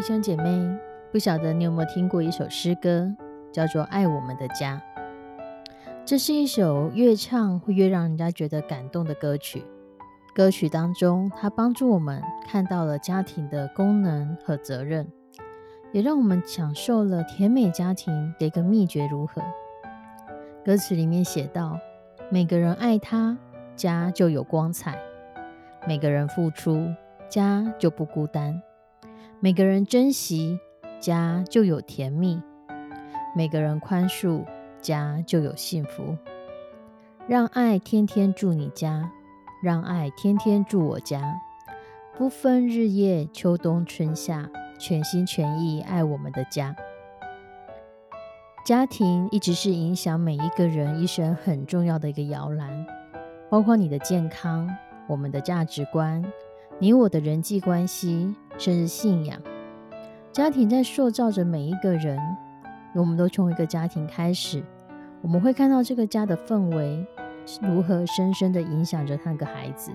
弟兄姐妹，不晓得你有没有听过一首诗歌，叫做《爱我们的家》。这是一首越唱会越让人家觉得感动的歌曲。歌曲当中，它帮助我们看到了家庭的功能和责任，也让我们享受了甜美家庭的一个秘诀如何。歌词里面写道：“每个人爱他，家就有光彩；每个人付出，家就不孤单。”每个人珍惜家就有甜蜜，每个人宽恕家就有幸福。让爱天天住你家，让爱天天住我家，不分日夜秋冬春夏，全心全意爱我们的家。家庭一直是影响每一个人一生很重要的一个摇篮，包括你的健康、我们的价值观、你我的人际关系。甚至信仰，家庭在塑造着每一个人。我们都从一个家庭开始，我们会看到这个家的氛围如何深深的影响着那个孩子。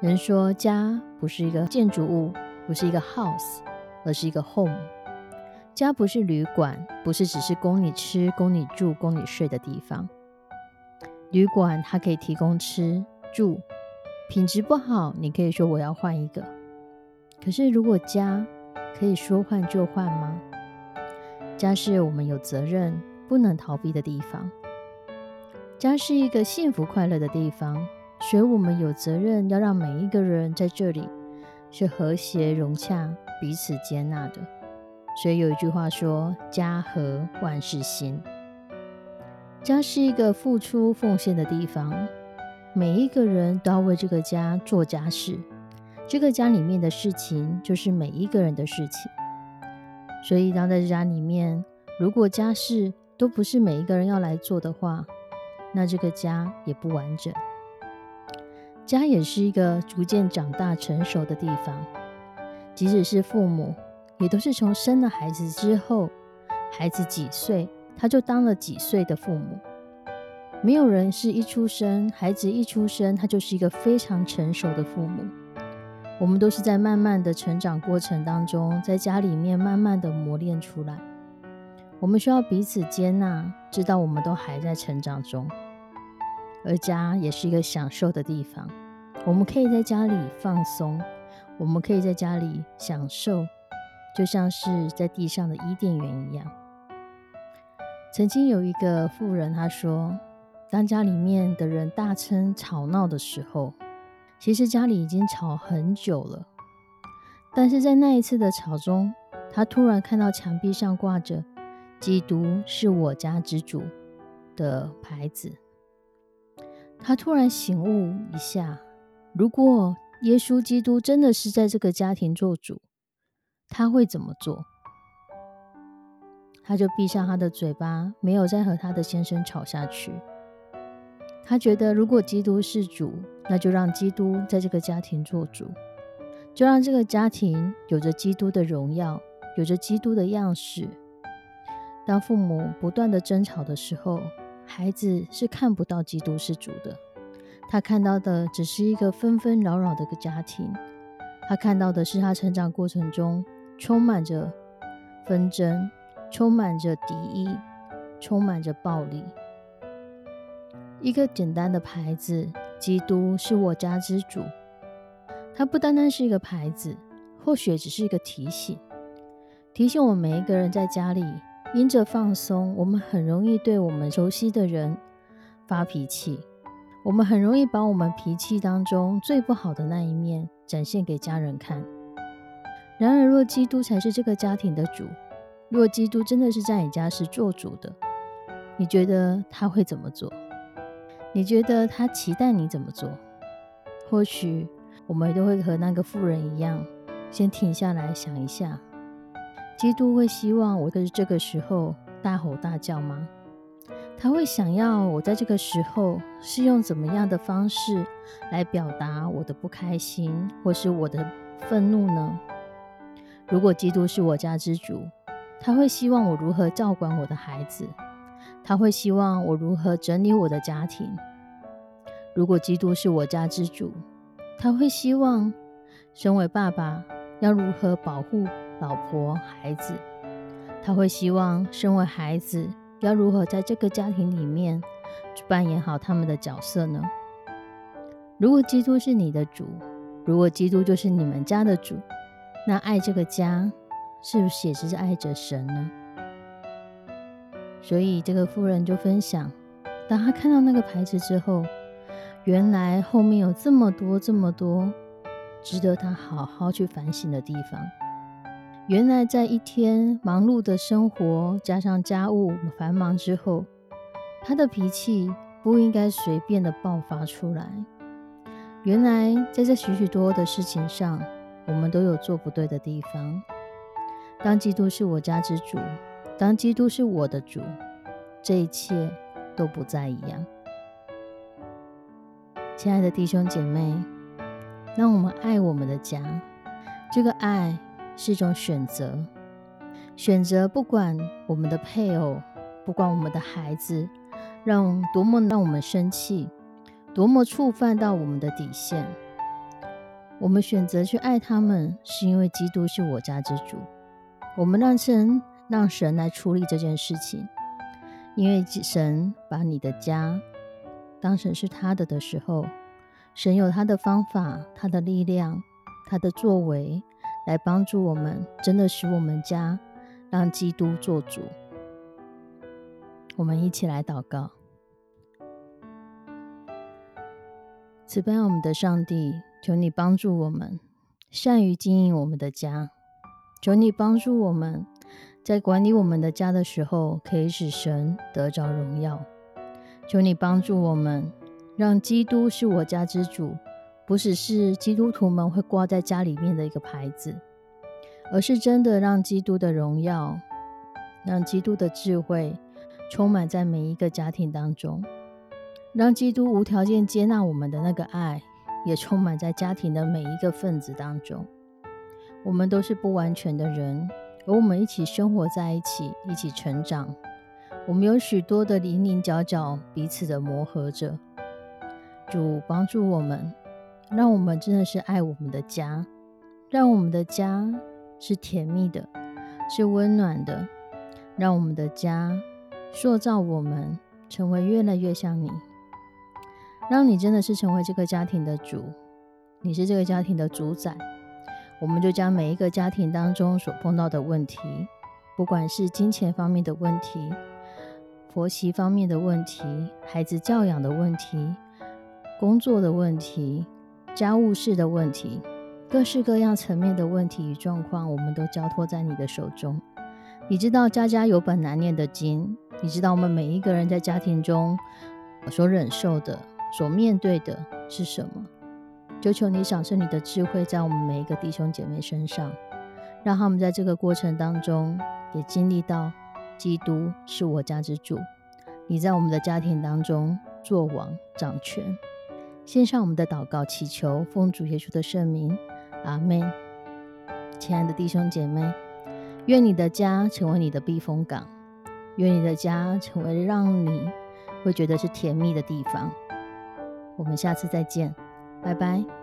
人说家不是一个建筑物，不是一个 house，而是一个 home。家不是旅馆，不是只是供你吃、供你住、供你睡的地方。旅馆它可以提供吃住，品质不好，你可以说我要换一个。可是，如果家可以说换就换吗？家是我们有责任、不能逃避的地方。家是一个幸福快乐的地方，所以我们有责任要让每一个人在这里是和谐融洽、彼此接纳的。所以有一句话说：“家和万事兴。”家是一个付出奉献的地方，每一个人都要为这个家做家事。这个家里面的事情，就是每一个人的事情。所以，当在家里面，如果家事都不是每一个人要来做的话，那这个家也不完整。家也是一个逐渐长大成熟的地方。即使是父母，也都是从生了孩子之后，孩子几岁，他就当了几岁的父母。没有人是一出生，孩子一出生，他就是一个非常成熟的父母。我们都是在慢慢的成长过程当中，在家里面慢慢的磨练出来。我们需要彼此接纳，知道我们都还在成长中。而家也是一个享受的地方，我们可以在家里放松，我们可以在家里享受，就像是在地上的伊甸园一样。曾经有一个富人，她说：“当家里面的人大声吵闹的时候。”其实家里已经吵很久了，但是在那一次的吵中，他突然看到墙壁上挂着“基督是我家之主”的牌子。他突然醒悟一下：如果耶稣基督真的是在这个家庭做主，他会怎么做？他就闭上他的嘴巴，没有再和他的先生吵下去。他觉得，如果基督是主，那就让基督在这个家庭做主，就让这个家庭有着基督的荣耀，有着基督的样式。当父母不断的争吵的时候，孩子是看不到基督是主的，他看到的只是一个纷纷扰扰的个家庭，他看到的是他成长过程中充满着纷争，充满着敌意，充满着暴力。一个简单的牌子，基督是我家之主。它不单单是一个牌子，或许只是一个提醒，提醒我们每一个人在家里因着放松，我们很容易对我们熟悉的人发脾气，我们很容易把我们脾气当中最不好的那一面展现给家人看。然而，若基督才是这个家庭的主，若基督真的是在你家是做主的，你觉得他会怎么做？你觉得他期待你怎么做？或许。我们都会和那个妇人一样，先停下来想一下：基督会希望我在这个时候大吼大叫吗？他会想要我在这个时候是用怎么样的方式来表达我的不开心或是我的愤怒呢？如果基督是我家之主，他会希望我如何照管我的孩子？他会希望我如何整理我的家庭？如果基督是我家之主，他会希望，身为爸爸要如何保护老婆孩子？他会希望，身为孩子要如何在这个家庭里面扮演好他们的角色呢？如果基督是你的主，如果基督就是你们家的主，那爱这个家是不是也是爱着神呢？所以这个妇人就分享，当她看到那个牌子之后。原来后面有这么多、这么多值得她好好去反省的地方。原来在一天忙碌的生活加上家务繁忙之后，她的脾气不应该随便的爆发出来。原来在这许许多多的事情上，我们都有做不对的地方。当基督是我家之主，当基督是我的主，这一切都不再一样。亲爱的弟兄姐妹，让我们爱我们的家。这个爱是一种选择，选择不管我们的配偶，不管我们的孩子，让多么让我们生气，多么触犯到我们的底线，我们选择去爱他们，是因为基督是我家之主。我们让神让神来处理这件事情，因为神把你的家。当神是他的的时候，神有他的方法、他的力量、他的作为，来帮助我们，真的使我们家让基督做主。我们一起来祷告：慈悲我们的上帝，求你帮助我们善于经营我们的家，求你帮助我们在管理我们的家的时候，可以使神得着荣耀。求你帮助我们，让基督是我家之主，不只是基督徒们会挂在家里面的一个牌子，而是真的让基督的荣耀、让基督的智慧充满在每一个家庭当中，让基督无条件接纳我们的那个爱也充满在家庭的每一个分子当中。我们都是不完全的人，和我们一起生活在一起，一起成长。我们有许多的零零角角，彼此的磨合着。主帮助我们，让我们真的是爱我们的家，让我们的家是甜蜜的，是温暖的，让我们的家塑造我们成为越来越像你，让你真的是成为这个家庭的主，你是这个家庭的主宰。我们就将每一个家庭当中所碰到的问题，不管是金钱方面的问题。婆媳方面的问题，孩子教养的问题，工作的问题，家务事的问题，各式各样层面的问题与状况，我们都交托在你的手中。你知道家家有本难念的经，你知道我们每一个人在家庭中所忍受的、所面对的是什么？求求你赏赐你的智慧在我们每一个弟兄姐妹身上，让他们在这个过程当中也经历到。基督是我家之主，你在我们的家庭当中做王掌权。献上我们的祷告，祈求奉主耶稣的圣名，阿门。亲爱的弟兄姐妹，愿你的家成为你的避风港，愿你的家成为让你会觉得是甜蜜的地方。我们下次再见，拜拜。